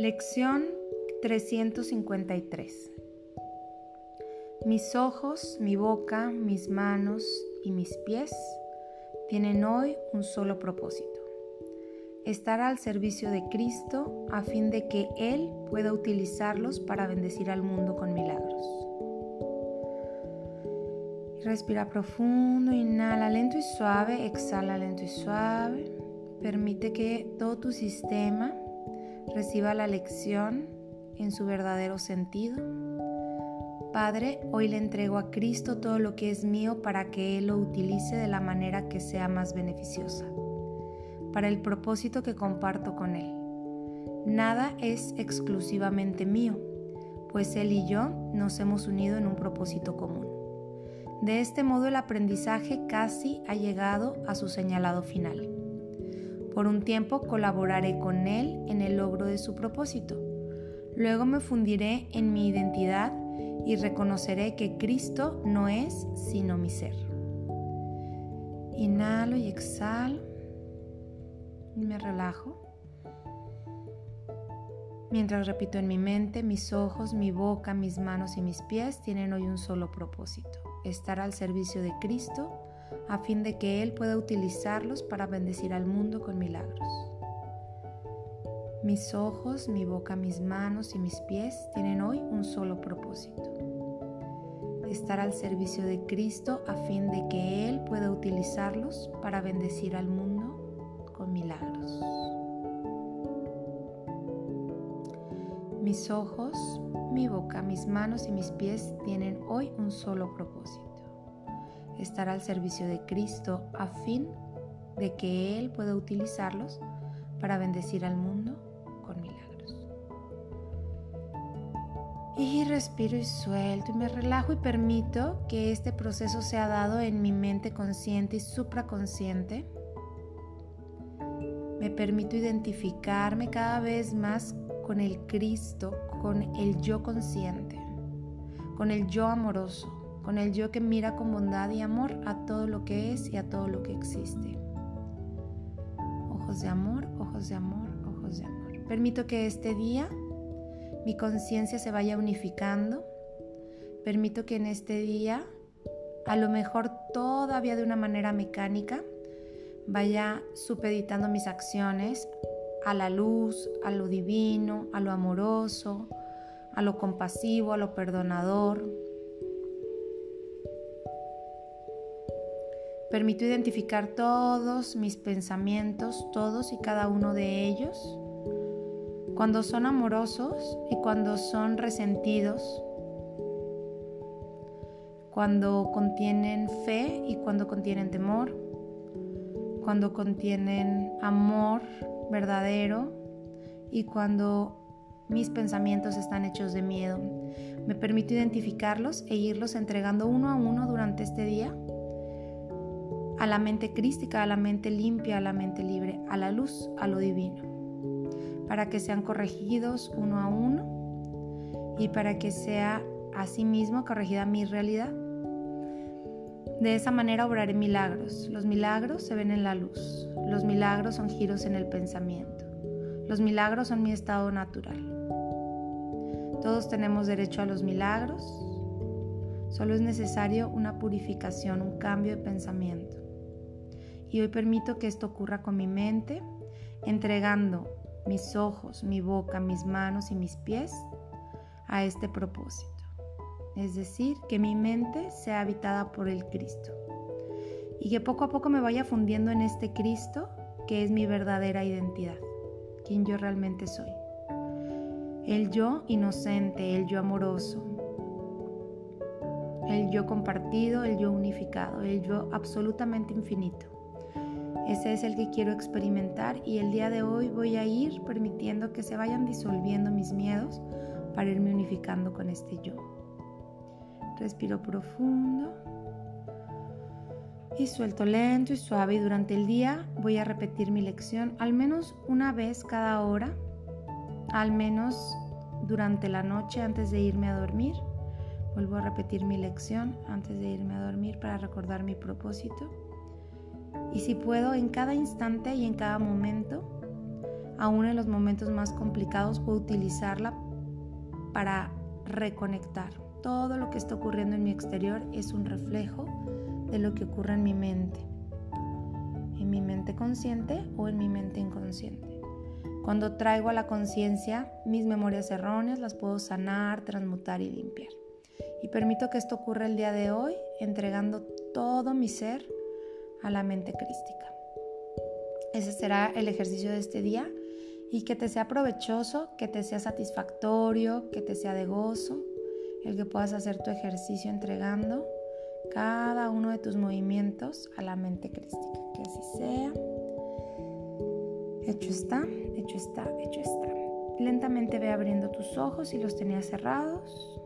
Lección 353 Mis ojos, mi boca, mis manos y mis pies tienen hoy un solo propósito. Estar al servicio de Cristo a fin de que Él pueda utilizarlos para bendecir al mundo con milagros. Respira profundo, inhala lento y suave, exhala lento y suave. Permite que todo tu sistema reciba la lección en su verdadero sentido. Padre, hoy le entrego a Cristo todo lo que es mío para que Él lo utilice de la manera que sea más beneficiosa, para el propósito que comparto con Él. Nada es exclusivamente mío, pues Él y yo nos hemos unido en un propósito común. De este modo el aprendizaje casi ha llegado a su señalado final. Por un tiempo colaboraré con Él en el logro de su propósito. Luego me fundiré en mi identidad y reconoceré que Cristo no es sino mi ser. Inhalo y exhalo y me relajo. Mientras repito en mi mente, mis ojos, mi boca, mis manos y mis pies tienen hoy un solo propósito, estar al servicio de Cristo a fin de que Él pueda utilizarlos para bendecir al mundo con milagros. Mis ojos, mi boca, mis manos y mis pies tienen hoy un solo propósito. Estar al servicio de Cristo a fin de que Él pueda utilizarlos para bendecir al mundo con milagros. Mis ojos, mi boca, mis manos y mis pies tienen hoy un solo propósito estar al servicio de Cristo a fin de que Él pueda utilizarlos para bendecir al mundo con milagros. Y respiro y suelto y me relajo y permito que este proceso sea dado en mi mente consciente y supraconsciente. Me permito identificarme cada vez más con el Cristo, con el yo consciente, con el yo amoroso con el yo que mira con bondad y amor a todo lo que es y a todo lo que existe. Ojos de amor, ojos de amor, ojos de amor. Permito que este día mi conciencia se vaya unificando. Permito que en este día, a lo mejor todavía de una manera mecánica, vaya supeditando mis acciones a la luz, a lo divino, a lo amoroso, a lo compasivo, a lo perdonador, Permito identificar todos mis pensamientos, todos y cada uno de ellos, cuando son amorosos y cuando son resentidos, cuando contienen fe y cuando contienen temor, cuando contienen amor verdadero y cuando mis pensamientos están hechos de miedo. Me permito identificarlos e irlos entregando uno a uno durante este día a la mente crística, a la mente limpia, a la mente libre, a la luz, a lo divino, para que sean corregidos uno a uno y para que sea asimismo corregida mi realidad. De esa manera obraré milagros. Los milagros se ven en la luz. Los milagros son giros en el pensamiento. Los milagros son mi estado natural. Todos tenemos derecho a los milagros. Solo es necesario una purificación, un cambio de pensamiento. Y hoy permito que esto ocurra con mi mente, entregando mis ojos, mi boca, mis manos y mis pies a este propósito. Es decir, que mi mente sea habitada por el Cristo. Y que poco a poco me vaya fundiendo en este Cristo que es mi verdadera identidad, quien yo realmente soy. El yo inocente, el yo amoroso, el yo compartido, el yo unificado, el yo absolutamente infinito. Ese es el que quiero experimentar y el día de hoy voy a ir permitiendo que se vayan disolviendo mis miedos para irme unificando con este yo. Respiro profundo y suelto lento y suave y durante el día voy a repetir mi lección al menos una vez cada hora, al menos durante la noche antes de irme a dormir. Vuelvo a repetir mi lección antes de irme a dormir para recordar mi propósito y si puedo en cada instante y en cada momento aún en los momentos más complicados, puedo utilizarla para reconectar. Todo lo que está ocurriendo en mi exterior es un reflejo de lo que ocurre en mi mente, en mi mente consciente o en mi mente inconsciente. Cuando traigo a la conciencia mis memorias erróneas, las puedo sanar, transmutar y limpiar. Y permito que esto ocurra el día de hoy, entregando todo mi ser a la mente crística. Ese será el ejercicio de este día y que te sea provechoso, que te sea satisfactorio, que te sea de gozo, el que puedas hacer tu ejercicio entregando cada uno de tus movimientos a la mente crística. Que así sea. Hecho está, hecho está, hecho está. Lentamente ve abriendo tus ojos si los tenías cerrados.